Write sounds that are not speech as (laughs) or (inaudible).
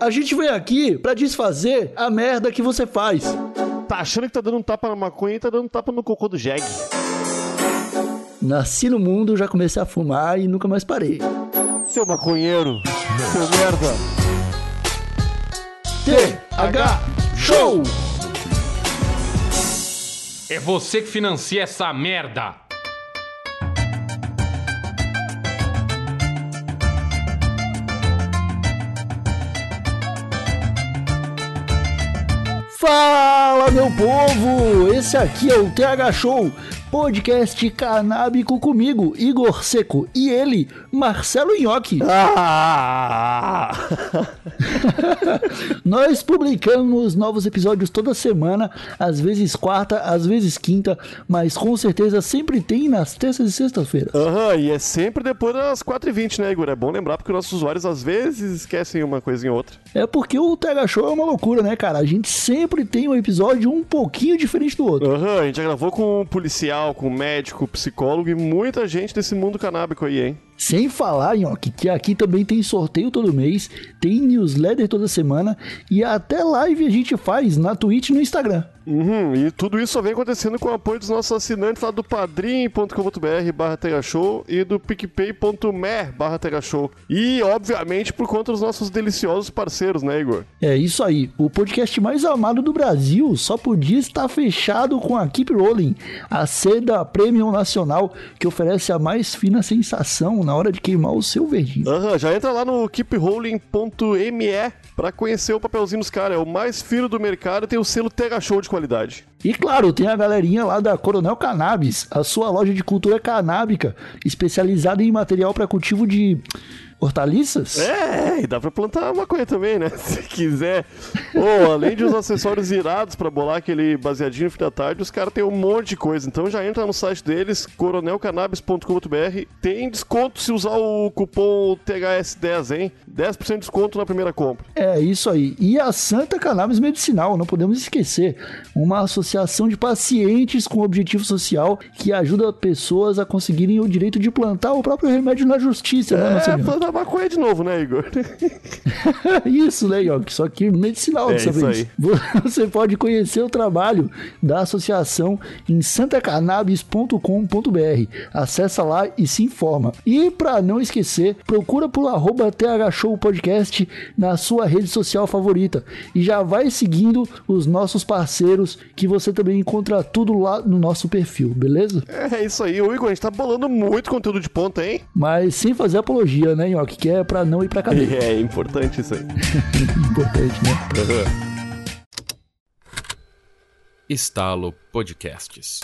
A gente vem aqui pra desfazer a merda que você faz. Tá achando que tá dando um tapa na maconha e tá dando um tapa no cocô do Jeg. Nasci no mundo, já comecei a fumar e nunca mais parei. Seu maconheiro, seu merda. TH Show! É você que financia essa merda! Fala, meu povo! Esse aqui é o TH Show, podcast canábico comigo, Igor Seco, e ele, Marcelo Nhoque. Ah! (laughs) (laughs) Nós publicamos novos episódios toda semana, às vezes quarta, às vezes quinta, mas com certeza sempre tem nas terças e sextas-feiras. Aham, e é sempre depois das 4h20, né, Igor? É bom lembrar porque nossos usuários às vezes esquecem uma coisinha ou outra. É porque o TH Show é uma loucura, né, cara? A gente sempre tem um episódio um pouquinho diferente do outro. Aham, a gente já gravou com um policial, com médico, psicólogo e muita gente desse mundo canábico aí, hein? Sem falar, Nhoque, que aqui também tem sorteio todo mês, tem newsletter toda semana e até live a gente faz na Twitch e no Instagram. Uhum, e tudo isso só vem acontecendo com o apoio dos nossos assinantes lá do padrim.com.br barra Show e do picpay.me barra Show. E, obviamente, por conta dos nossos deliciosos parceiros, né, Igor? É isso aí, o podcast mais amado do Brasil só podia estar fechado com a Keep Rolling, a seda premium nacional que oferece a mais fina sensação na hora de queimar o seu verdinho. Aham, já entra lá no keeprolling.me pra conhecer o papelzinho dos caras. É o mais fino do mercado e tem o selo TH Show de qualidade. E claro, tem a galerinha lá da Coronel Cannabis, a sua loja de cultura canábica, especializada em material para cultivo de hortaliças. É, e dá pra plantar maconha também, né? (laughs) Se quiser. Ou, além de os acessórios irados pra bolar aquele baseadinho no fim da tarde, os caras têm um monte de coisa. Então já entra no site deles, coronelcannabis.com.br. Tem desconto se usar o cupom THS10, hein? 10% de desconto na primeira compra. É isso aí. E a Santa Cannabis Medicinal, não podemos esquecer. Uma associação de pacientes com objetivo social que ajuda pessoas a conseguirem o direito de plantar o próprio remédio na justiça, né, É, Marcelinho? Plantar maconha de novo, né, Igor? (laughs) Isso, né, York? Só que medicinal É, dessa isso vez. (laughs) Você pode conhecer o trabalho da associação em santacannabis.com.br. Acessa lá e se informa. E para não esquecer, procura por arroba TH Show Podcast na sua rede social favorita. E já vai seguindo os nossos parceiros que você também encontra tudo lá no nosso perfil, beleza? É isso aí. Ô, Igor, a gente tá bolando muito conteúdo de ponta, hein? Mas sem fazer apologia, né, York? Que é pra não ir pra cadeia. (laughs) É importante isso aí. (laughs) Importante, né? Estalo Podcasts.